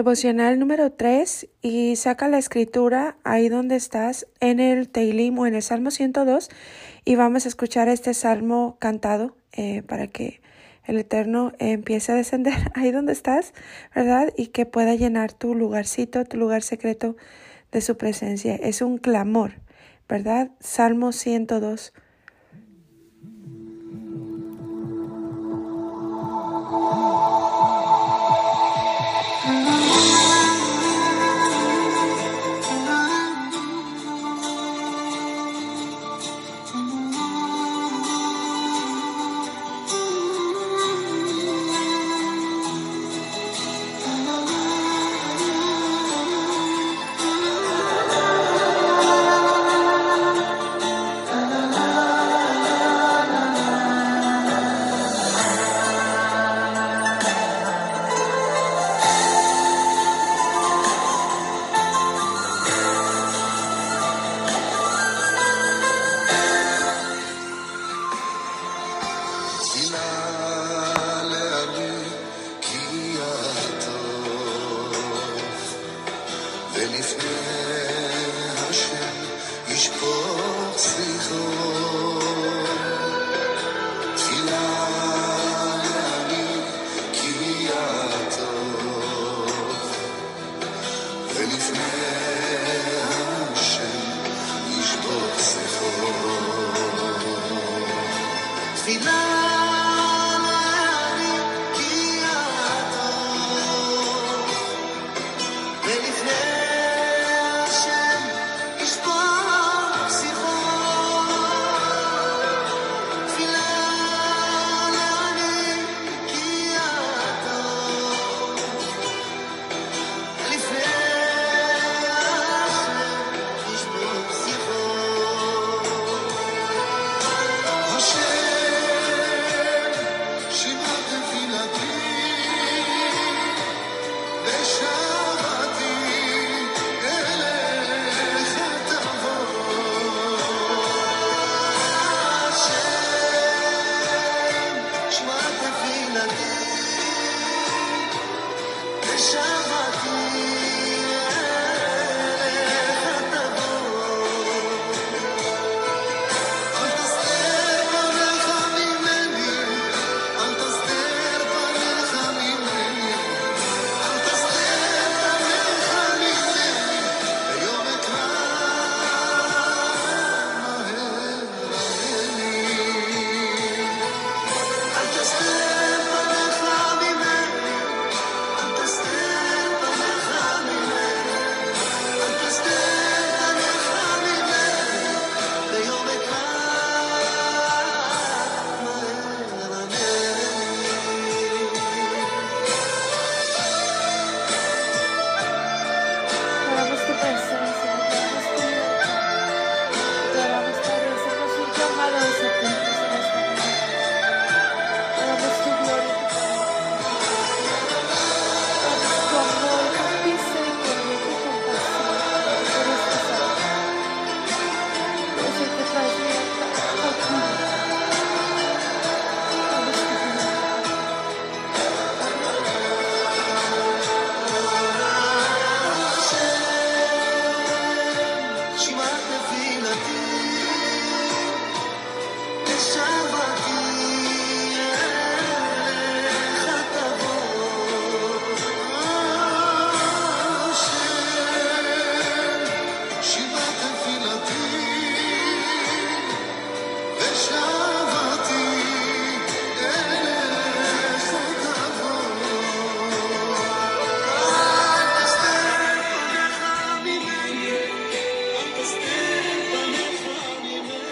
Devocional número 3 y saca la escritura ahí donde estás en el Teilim o en el Salmo 102 y vamos a escuchar este salmo cantado eh, para que el Eterno empiece a descender ahí donde estás, ¿verdad? Y que pueda llenar tu lugarcito, tu lugar secreto de su presencia. Es un clamor, ¿verdad? Salmo 102.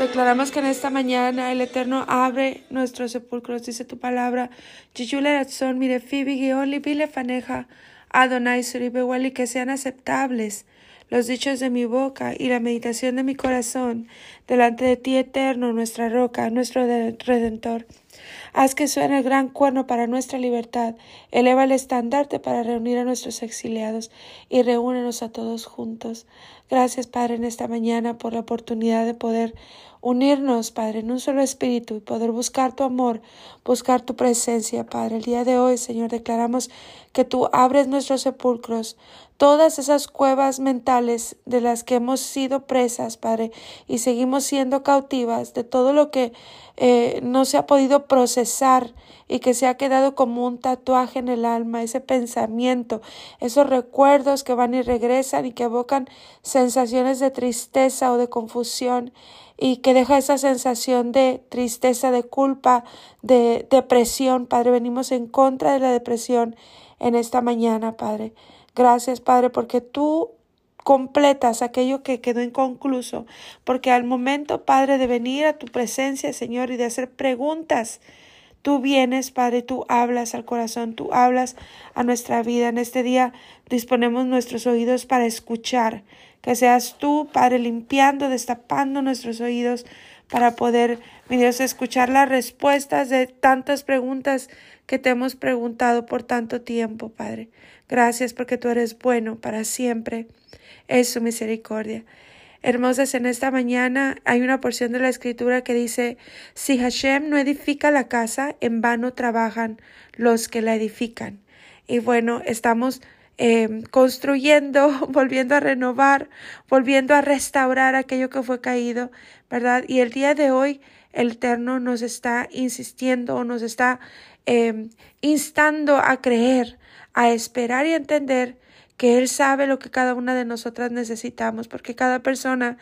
Declaramos que en esta mañana el Eterno abre nuestros sepulcros, dice tu palabra. son mire Adonai que sean aceptables los dichos de mi boca y la meditación de mi corazón delante de ti, Eterno, nuestra roca, nuestro Redentor. Haz que suene el gran cuerno para nuestra libertad. Eleva el estandarte para reunir a nuestros exiliados y reúnenos a todos juntos. Gracias, Padre, en esta mañana por la oportunidad de poder unirnos, Padre, en un solo espíritu y poder buscar tu amor, buscar tu presencia, Padre. El día de hoy, Señor, declaramos que tú abres nuestros sepulcros, todas esas cuevas mentales de las que hemos sido presas, Padre, y seguimos siendo cautivas de todo lo que eh, no se ha podido procesar y que se ha quedado como un tatuaje en el alma, ese pensamiento, esos recuerdos que van y regresan y que evocan sensaciones de tristeza o de confusión y que deja esa sensación de tristeza, de culpa, de depresión. Padre, venimos en contra de la depresión en esta mañana, Padre. Gracias, Padre, porque tú completas aquello que quedó inconcluso, porque al momento, Padre, de venir a tu presencia, Señor, y de hacer preguntas, Tú vienes, Padre, tú hablas al corazón, tú hablas a nuestra vida. En este día disponemos nuestros oídos para escuchar. Que seas tú, Padre, limpiando, destapando nuestros oídos para poder, mi Dios, escuchar las respuestas de tantas preguntas que te hemos preguntado por tanto tiempo, Padre. Gracias porque tú eres bueno para siempre. Es su misericordia. Hermosas, en esta mañana hay una porción de la escritura que dice, si Hashem no edifica la casa, en vano trabajan los que la edifican. Y bueno, estamos em, construyendo, volviendo a renovar, volviendo a restaurar aquello que fue caído, ¿verdad? Y el día de hoy el Eterno nos está insistiendo o nos está em, instando a creer, a esperar y a entender que Él sabe lo que cada una de nosotras necesitamos, porque cada persona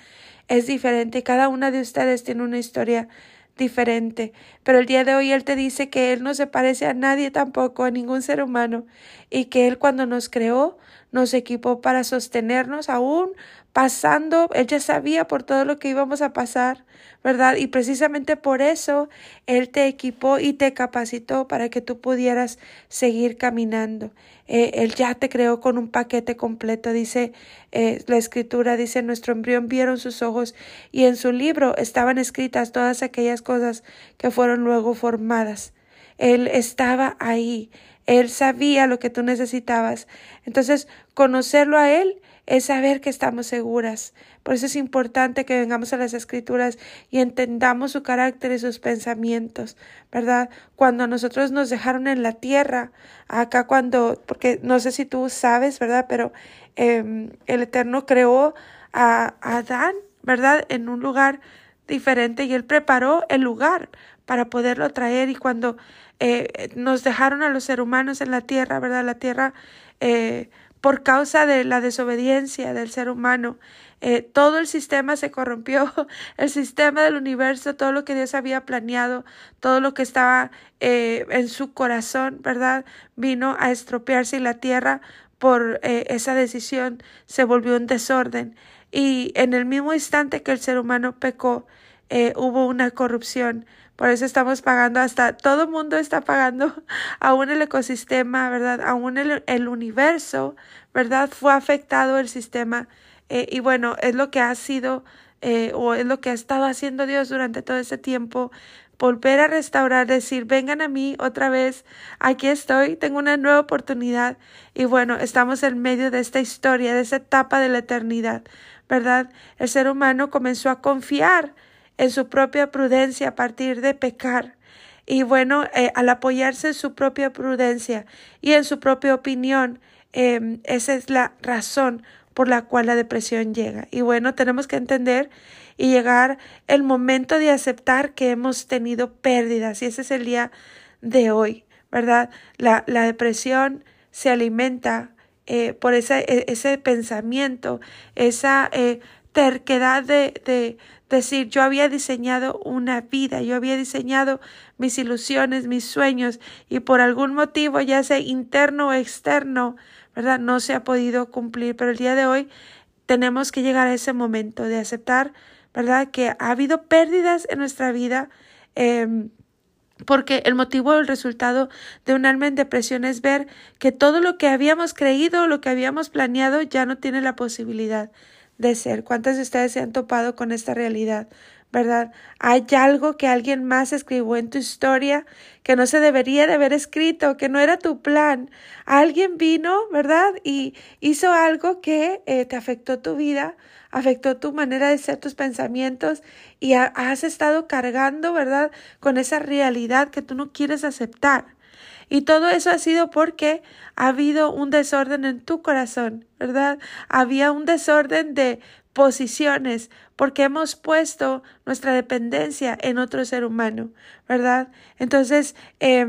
es diferente, cada una de ustedes tiene una historia diferente. Pero el día de hoy Él te dice que Él no se parece a nadie tampoco, a ningún ser humano, y que Él cuando nos creó, nos equipó para sostenernos aún pasando, Él ya sabía por todo lo que íbamos a pasar, ¿verdad? Y precisamente por eso Él te equipó y te capacitó para que tú pudieras seguir caminando. Eh, él ya te creó con un paquete completo, dice eh, la escritura, dice, nuestro embrión vieron sus ojos y en su libro estaban escritas todas aquellas cosas que fueron luego formadas. Él estaba ahí, él sabía lo que tú necesitabas. Entonces, conocerlo a Él es saber que estamos seguras. Por eso es importante que vengamos a las escrituras y entendamos su carácter y sus pensamientos, ¿verdad? Cuando nosotros nos dejaron en la tierra, acá cuando, porque no sé si tú sabes, ¿verdad? Pero em, el Eterno creó a, a Adán, ¿verdad? En un lugar diferente y él preparó el lugar para poderlo traer y cuando eh, nos dejaron a los seres humanos en la tierra, ¿verdad? La tierra, eh, por causa de la desobediencia del ser humano, eh, todo el sistema se corrompió, el sistema del universo, todo lo que Dios había planeado, todo lo que estaba en su corazón, ¿verdad? Vino a estropearse y la tierra por esa decisión se volvió un desorden. Y en el mismo instante que el ser humano pecó, hubo una corrupción por eso estamos pagando hasta, todo el mundo está pagando, aún el ecosistema, ¿verdad? Aún el, el universo, ¿verdad? Fue afectado el sistema. Eh, y bueno, es lo que ha sido eh, o es lo que ha estado haciendo Dios durante todo ese tiempo. Volver a restaurar, decir, vengan a mí otra vez, aquí estoy, tengo una nueva oportunidad. Y bueno, estamos en medio de esta historia, de esa etapa de la eternidad, ¿verdad? El ser humano comenzó a confiar en su propia prudencia a partir de pecar. Y bueno, eh, al apoyarse en su propia prudencia y en su propia opinión, em, esa es la razón por la cual la depresión llega. Y bueno, tenemos que entender y llegar el momento de aceptar que hemos tenido pérdidas. Y ese es el día de hoy, ¿verdad? La, la depresión se alimenta eh, por ese, e, ese pensamiento, esa eh, terquedad de, decir, yo había diseñado una vida, yo había diseñado mis ilusiones, mis sueños, y por algún motivo, ya sea interno o externo, ¿verdad? No se ha podido cumplir, pero el día de hoy tenemos que llegar a ese momento de aceptar, ¿verdad? Que ha habido pérdidas en nuestra vida. Em, porque el motivo o el resultado de un alma en depresión es ver que todo lo que habíamos creído, lo que habíamos planeado, ya no tiene la posibilidad de ser. ¿Cuántas de ustedes se han topado con esta realidad? ¿verdad? Hay algo que alguien más escribió en tu historia que no se debería de haber escrito, que no era tu plan. Alguien vino, ¿verdad? Y hizo algo que eh, te afectó tu vida, afectó tu manera de ser, tus pensamientos y has estado cargando, ¿verdad? Con esa realidad que tú no quieres aceptar. Y todo eso ha sido porque ha habido un desorden en tu corazón, ¿verdad? Había un desorden de posiciones, porque hemos puesto nuestra dependencia en otro ser humano, ¿verdad? Entonces, eh,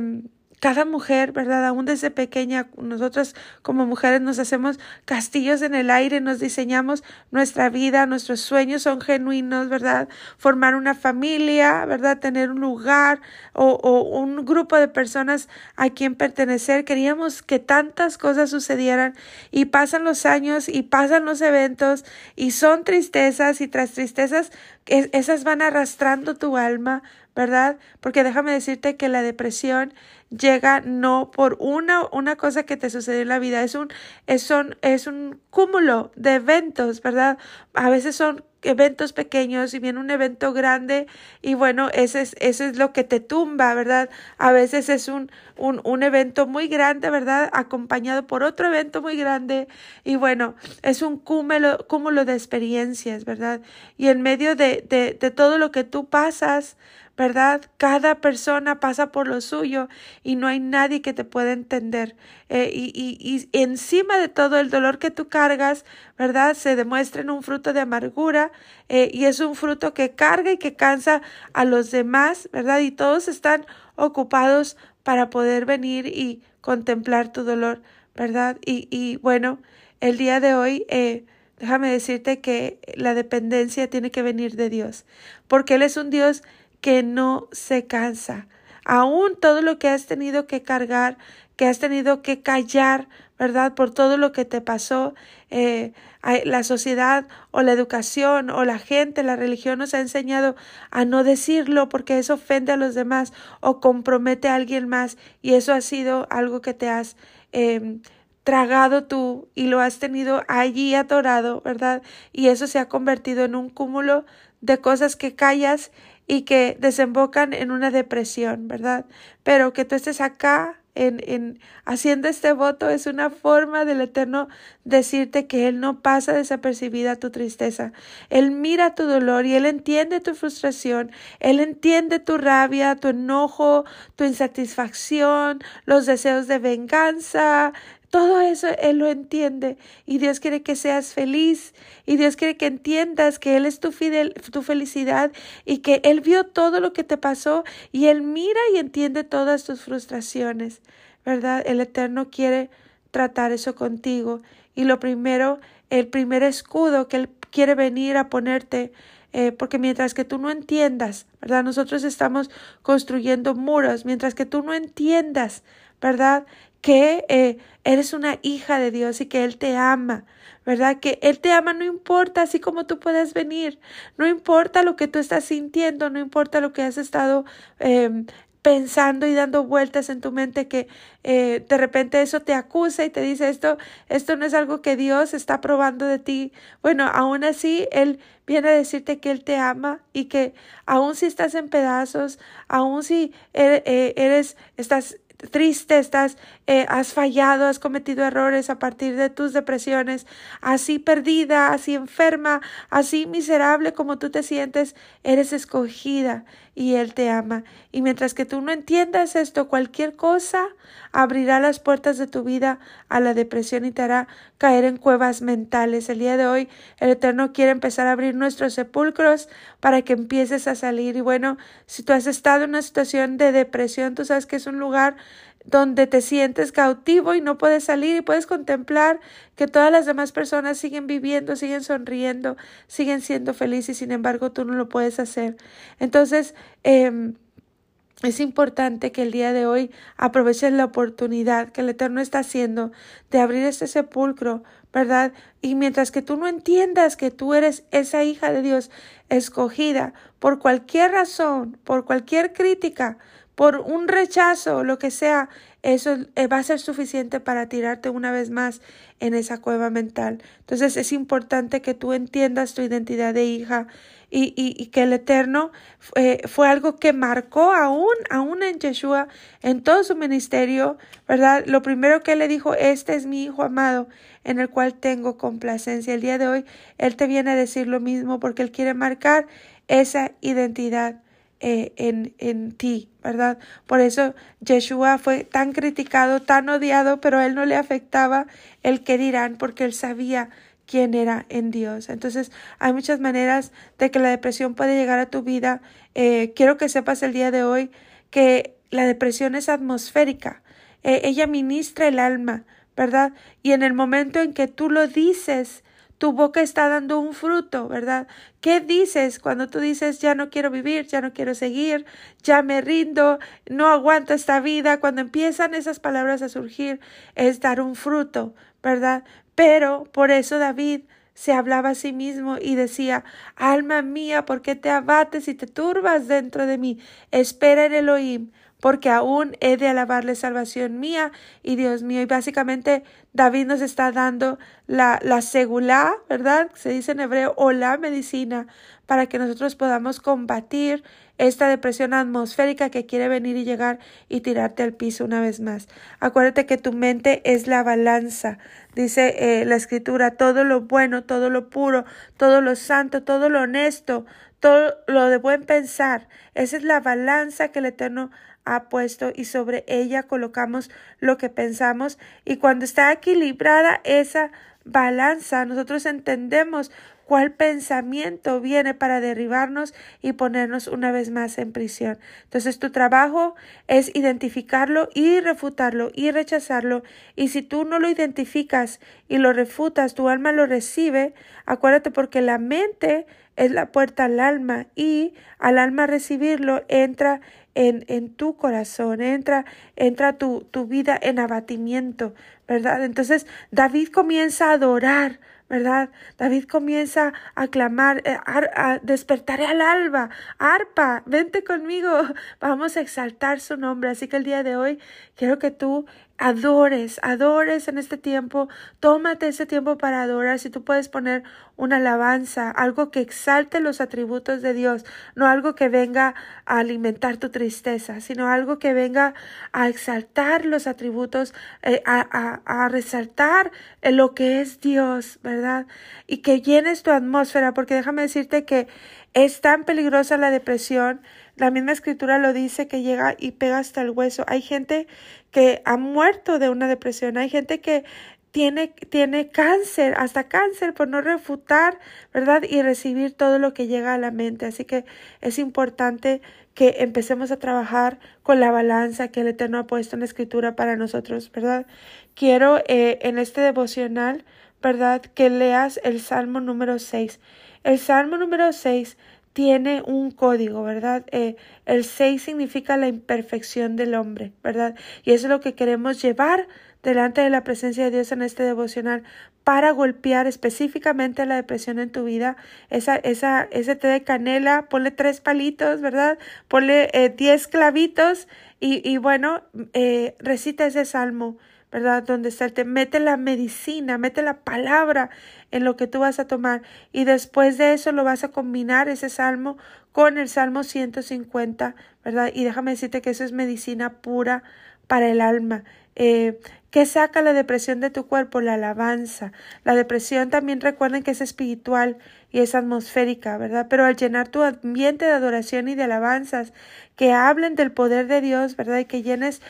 cada mujer, ¿verdad? Aún desde pequeña, nosotras como mujeres nos hacemos castillos en el aire, nos diseñamos nuestra vida, nuestros sueños son genuinos, ¿verdad? Formar una familia, ¿verdad? Tener un lugar o, o un grupo de personas a quien pertenecer. Queríamos que tantas cosas sucedieran y pasan los años y pasan los eventos y son tristezas y tras tristezas, esas van arrastrando tu alma, ¿verdad? Porque déjame decirte que la depresión llega no por una, una cosa que te sucedió en la vida, es un, es, es un cúmulo de eventos, ¿verdad? A veces son eventos pequeños y viene un evento grande y bueno, ese es, eso es lo que te tumba, ¿verdad? A veces es un, un, un evento muy grande, ¿verdad? Acompañado por otro evento muy grande y bueno, es un cúmulo, cúmulo de experiencias, ¿verdad? Y en medio de, de, de todo lo que tú pasas, ¿verdad? Cada persona pasa por lo suyo y no hay nadie que te pueda entender. Eh, y, y, y, encima de todo el dolor que tú cargas, ¿verdad? Se demuestra en un fruto de amargura eh, y es un fruto que carga y que cansa a los demás, ¿verdad? Y todos están ocupados para poder venir y contemplar tu dolor, ¿verdad? Y, y bueno, el día de hoy, eh, déjame decirte que la dependencia tiene que venir de Dios, porque Él es un Dios que no se cansa. Aún todo lo que has tenido que cargar, que has tenido que callar, ¿verdad? Por todo lo que te pasó, eh, la sociedad o la educación o la gente, la religión nos ha enseñado a no decirlo porque eso ofende a los demás o compromete a alguien más y eso ha sido algo que te has em, tragado tú y lo has tenido allí atorado, ¿verdad? Y eso se ha convertido en un cúmulo de cosas que callas y que desembocan en una depresión, ¿verdad? Pero que tú estés acá en, en, haciendo este voto es una forma del Eterno decirte que Él no pasa desapercibida tu tristeza. Él mira tu dolor y Él entiende tu frustración, Él entiende tu rabia, tu enojo, tu insatisfacción, los deseos de venganza, todo eso Él lo entiende y Dios quiere que seas feliz y Dios quiere que entiendas que Él es tu, fidel, tu felicidad y que Él vio todo lo que te pasó y Él mira y entiende todas tus frustraciones, ¿verdad? El Eterno quiere tratar eso contigo y lo primero, el primer escudo que Él quiere venir a ponerte eh, porque mientras que tú no entiendas, ¿verdad? Nosotros estamos construyendo muros, mientras que tú no entiendas, ¿verdad? Que eh, eres una hija de Dios y que Él te ama, ¿verdad? Que Él te ama no importa así como tú puedes venir, no importa lo que tú estás sintiendo, no importa lo que has estado eh, pensando y dando vueltas en tu mente que eh, de repente eso te acusa y te dice esto, esto no es algo que Dios está probando de ti. Bueno, aún así Él viene a decirte que Él te ama y que aún si estás en pedazos, aún si eres, eh, eres estás triste, estás, eh, has fallado, has cometido errores a partir de tus depresiones, así perdida, así enferma, así miserable como tú te sientes, eres escogida y Él te ama. Y mientras que tú no entiendas esto, cualquier cosa abrirá las puertas de tu vida a la depresión y te hará caer en cuevas mentales. El día de hoy el Eterno quiere empezar a abrir nuestros sepulcros para que empieces a salir. Y bueno, si tú has estado en una situación de depresión, tú sabes que es un lugar donde te sientes cautivo y no puedes salir y puedes contemplar que todas las demás personas siguen viviendo, siguen sonriendo, siguen siendo felices y sin embargo tú no lo puedes hacer. Entonces, eh, es importante que el día de hoy aproveches la oportunidad que el Eterno está haciendo de abrir este sepulcro ¿verdad? Y mientras que tú no entiendas que tú eres esa hija de Dios escogida por cualquier razón, por cualquier crítica, por un rechazo, lo que sea, eso va a ser suficiente para tirarte una vez más en esa cueva mental. Entonces es importante que tú entiendas tu identidad de hija y, y, que el Eterno eh, fue algo que marcó aún, aún en Yeshua, en todo su ministerio, ¿verdad? Lo primero que él le dijo, este es mi hijo amado, en el cual tengo complacencia. El día de hoy, él te viene a decir lo mismo porque él quiere marcar esa identidad eh, en, en ti, ¿verdad? Por eso Yeshua fue tan criticado, tan odiado, pero a él no le afectaba el que dirán, porque él sabía quién era en Dios. Entonces, hay muchas maneras de que la depresión puede llegar a tu vida. Eh, quiero que sepas el día de hoy que la depresión es atmosférica. Eh, ella ministra el alma, ¿verdad? Y en el momento en que tú lo dices, tu boca está dando un fruto, ¿verdad? ¿Qué dices cuando tú dices ya no quiero vivir, ya no quiero seguir, ya me rindo, no aguanto esta vida? Cuando empiezan esas palabras a surgir es dar un fruto, ¿verdad? Pero por eso David se hablaba a sí mismo y decía, Alma mía, ¿por qué te abates y te turbas dentro de mí? Espera en Elohim, porque aún he de alabarle salvación mía y Dios mío. Y básicamente David nos está dando la, la segulá, ¿verdad? Se dice en hebreo, o la medicina, para que nosotros podamos combatir esta depresión atmosférica que quiere venir y llegar y tirarte al piso una vez más. Acuérdate que tu mente es la balanza. Dice eh, la escritura, todo lo bueno, todo lo puro, todo lo santo, todo lo honesto, todo lo de buen pensar. Esa es la balanza que el Eterno ha puesto y sobre ella colocamos lo que pensamos y cuando está equilibrada esa balanza nosotros entendemos cuál pensamiento viene para derribarnos y ponernos una vez más en prisión. Entonces tu trabajo es identificarlo y refutarlo y rechazarlo y si tú no lo identificas y lo refutas, tu alma lo recibe, acuérdate porque la mente es la puerta al alma y al alma recibirlo entra en, en tu corazón, entra, entra tu, tu vida en abatimiento, ¿verdad? Entonces David comienza a adorar, ¿verdad? David comienza a clamar, eh, a, despertaré al alba, arpa, vente conmigo, vamos a exaltar su nombre. Así que el día de hoy quiero que tú adores, adores en este tiempo, tómate ese tiempo para adorar. Si tú puedes poner una alabanza, algo que exalte los atributos de Dios, no algo que venga a alimentar tu tristeza, sino algo que venga a exaltar los atributos, eh, a, a, a, resaltar lo que es Dios, ¿verdad? Y que llenes tu atmósfera, porque déjame decirte que es tan peligrosa la depresión la misma escritura lo dice que llega y pega hasta el hueso. Hay gente que ha muerto de una depresión. Hay gente que tiene, tiene cáncer, hasta cáncer por no refutar, ¿verdad? Y recibir todo lo que llega a la mente. Así que es importante que empecemos a trabajar con la balanza que el Eterno ha puesto en la escritura para nosotros, ¿verdad? Quiero eh, en este devocional, ¿verdad? Que leas el Salmo número 6. El Salmo número 6 tiene un código, ¿verdad? Eh, el 6 significa la imperfección del hombre, ¿verdad? Y eso es lo que queremos llevar delante de la presencia de Dios en este devocional para golpear específicamente la depresión en tu vida. Esa, esa, ese té de canela, ponle tres palitos, ¿verdad? Ponle eh, diez clavitos y, y bueno, eh, recita ese salmo. ¿Verdad? Donde está te mete la medicina, mete la palabra en lo que tú vas a tomar y después de eso lo vas a combinar ese salmo con el salmo 150, ¿verdad? Y déjame decirte que eso es medicina pura para el alma. Eh, ¿Qué saca la depresión de tu cuerpo? La alabanza. La depresión también recuerden que es espiritual y es atmosférica, ¿verdad? Pero al llenar tu ambiente de adoración y de alabanzas, que hablen del poder de Dios, ¿verdad? Y que llenes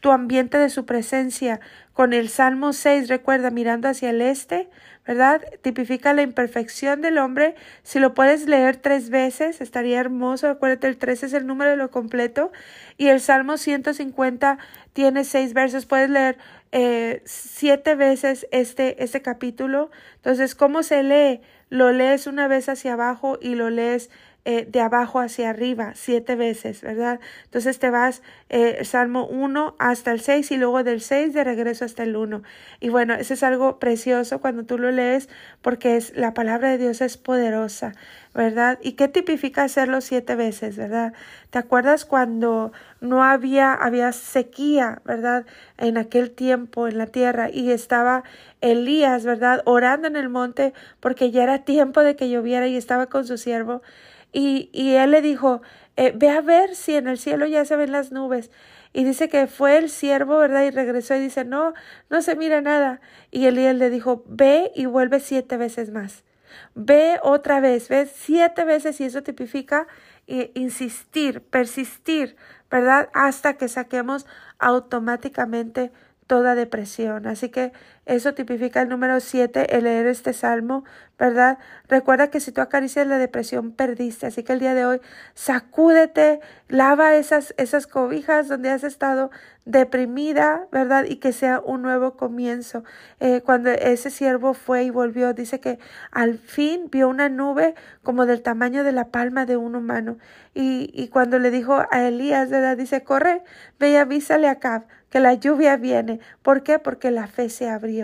tu ambiente de su presencia con el Salmo 6, recuerda, mirando hacia el este, ¿verdad? Tipifica la imperfección del hombre. Si lo puedes leer tres veces, estaría hermoso. Acuérdate, el tres es el número de lo completo. Y el Salmo 150 tiene seis versos. Puedes leer eh, siete veces este, este capítulo. Entonces, ¿cómo se lee? Lo lees una vez hacia abajo y lo lees eh, de abajo hacia arriba, siete veces, ¿verdad? Entonces te vas eh, Salmo 1 hasta el 6 y luego del 6 de regreso hasta el 1. Y bueno, eso es algo precioso cuando tú lo lees porque es la palabra de Dios es poderosa, ¿verdad? ¿Y qué tipifica hacerlo siete veces, verdad? ¿Te acuerdas cuando no había, había sequía, ¿verdad? En aquel tiempo en la tierra y estaba Elías, ¿verdad? Orando en el monte porque ya era tiempo de que lloviera y estaba con su siervo. Y, y él le dijo, eh, ve a ver si en el cielo ya se ven las nubes. Y dice que fue el siervo, ¿verdad? Y regresó y dice, no, no se mira nada. Y Elías le dijo, ve y vuelve siete veces más. Ve otra vez, ve siete veces y eso tipifica eh, insistir, persistir, ¿verdad? Hasta que saquemos automáticamente toda depresión. Así que eso tipifica el número siete, el leer este salmo, ¿verdad? Recuerda que si tú acaricias la depresión, perdiste. Así que el día de hoy, sacúdete, lava esas, esas cobijas donde has estado deprimida, ¿verdad? Y que sea un nuevo comienzo. Eh, cuando ese siervo fue y volvió, dice que al fin vio una nube como del tamaño de la palma de un humano. Y, y cuando le dijo a Elías, ¿verdad? Dice, corre, ve y avísale a Cab que la lluvia viene. ¿Por qué? Porque la fe se abrió.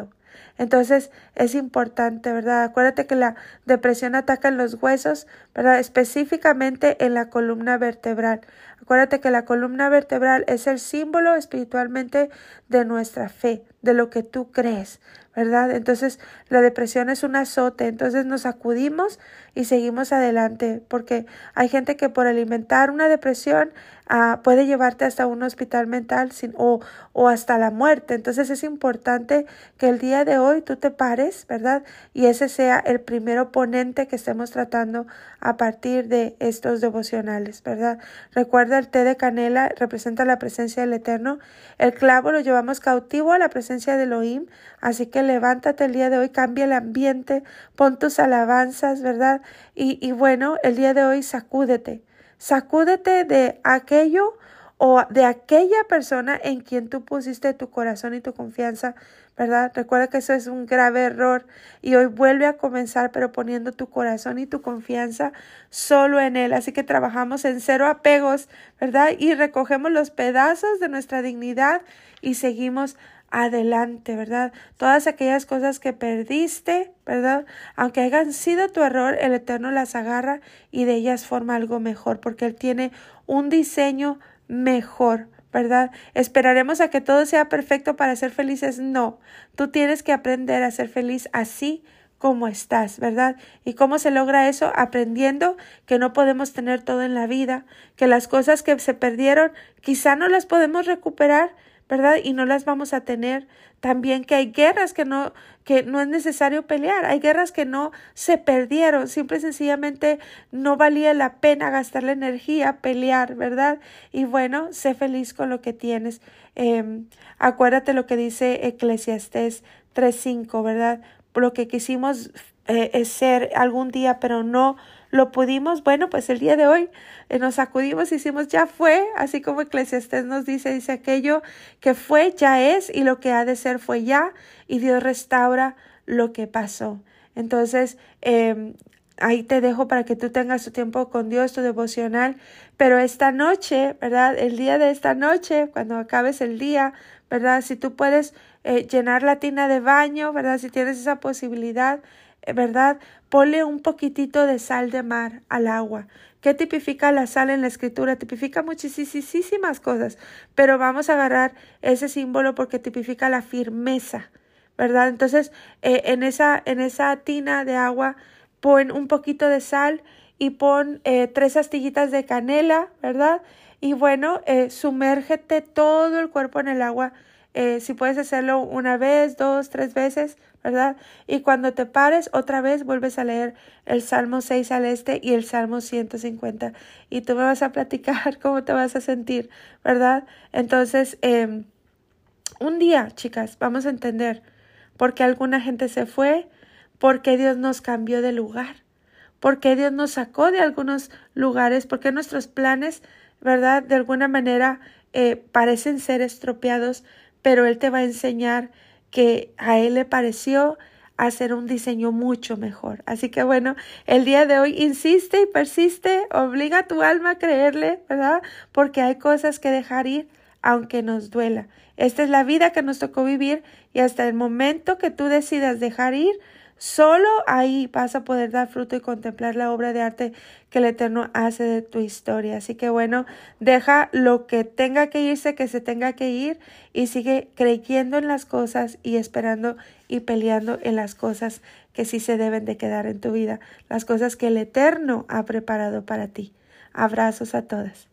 Entonces es importante, ¿verdad? Acuérdate que la depresión ataca en los huesos, ¿verdad? Específicamente en la columna vertebral. Acuérdate que la columna vertebral es el símbolo espiritualmente de nuestra fe, de lo que tú crees, ¿verdad? Entonces la depresión es un azote, entonces nos acudimos y seguimos adelante, porque hay gente que por alimentar una depresión puede llevarte hasta un hospital mental o hasta la muerte. Entonces es importante que el día de hoy tú te pares, ¿verdad? Y ese sea el primer oponente que estemos tratando a partir de estos devocionales, ¿verdad? Recuerda el té de canela representa la presencia del Eterno, el clavo lo llevamos cautivo a la presencia de Elohim, así que levántate el día de hoy, cambia el ambiente, pon tus alabanzas, ¿verdad? Y, y bueno, el día de hoy sacúdete, sacúdete de aquello o de aquella persona en quien tú pusiste tu corazón y tu confianza, ¿verdad? Recuerda que eso es un grave error y hoy vuelve a comenzar, pero poniendo tu corazón y tu confianza solo en Él. Así que trabajamos en cero apegos, ¿verdad? Y recogemos los pedazos de nuestra dignidad y seguimos adelante, ¿verdad? Todas aquellas cosas que perdiste, ¿verdad? Aunque hayan sido tu error, el Eterno las agarra y de ellas forma algo mejor, porque Él tiene un diseño mejor, ¿verdad? ¿Esperaremos a que todo sea perfecto para ser felices? No, tú tienes que aprender a ser feliz así como estás, ¿verdad? ¿Y cómo se logra eso? Aprendiendo que no podemos tener todo en la vida, que las cosas que se perdieron quizá no las podemos recuperar, ¿verdad? Y no las vamos a tener. También que hay guerras que no, que no es necesario pelear. Hay guerras que no se perdieron. Simple y sencillamente no valía la pena gastar la energía pelear, ¿verdad? Y bueno, sé feliz con lo que tienes. Eh, acuérdate lo que dice Eclesiastés 3.5, ¿verdad? Lo que quisimos eh, es ser algún día, pero no lo pudimos, bueno, pues el día de hoy eh, nos sacudimos hicimos ya fue, así como Eclesiastés nos dice, dice aquello que fue ya es y lo que ha de ser fue ya y Dios restaura lo que pasó. Entonces, eh, ahí te dejo para que tú tengas tu tiempo con Dios, tu devocional, pero esta noche, ¿verdad? El día de esta noche, cuando acabes el día, ¿verdad? Si tú puedes eh, llenar la tina de baño, ¿verdad? Si tienes esa posibilidad, ¿verdad? Ponle un poquitito de sal de mar al agua. ¿Qué tipifica la sal en la escritura? Tipifica muchísimas cosas, pero vamos a agarrar ese símbolo porque tipifica la firmeza, ¿verdad? Entonces, eh, en, esa, en esa tina de agua, pon un poquito de sal y pon eh, tres astillitas de canela, ¿verdad? Y bueno, eh, sumérgete todo el cuerpo en el agua. si puedes hacerlo una vez, dos, tres veces, ¿verdad? Y cuando te pares, otra vez vuelves a leer el Salmo 6 al este y el Salmo 150. Y tú me vas a platicar cómo te vas a sentir, ¿verdad? Entonces, eh, un día, chicas, vamos a entender por qué alguna gente se fue, por qué Dios nos cambió de lugar, por qué Dios nos sacó de algunos lugares, por qué nuestros planes, ¿verdad? De alguna manera eh, parecen ser estropeados, pero Él te va a enseñar que a Él le pareció hacer un diseño mucho mejor. Así que bueno, el día de hoy insiste y persiste, obliga a tu alma a creerle, ¿verdad? Porque hay cosas que dejar ir aunque nos duela. Esta es la vida que nos tocó vivir y hasta el momento que tú decidas dejar ir, Solo ahí vas a poder dar fruto y contemplar la obra de arte que el Eterno hace de tu historia. Así que bueno, deja lo que tenga que irse, que se tenga que ir y sigue creyendo en las cosas y esperando y peleando en las cosas que sí se deben de quedar en tu vida, las cosas que el Eterno ha preparado para ti. Abrazos a todas.